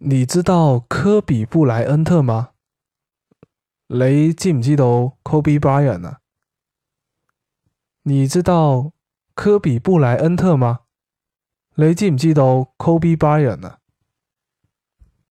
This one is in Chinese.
你知道科比布莱恩特吗？你知唔知道 Kobe Bryant 啊？你知道科比布莱恩特吗？你知唔知道 Kobe Bryant 啊？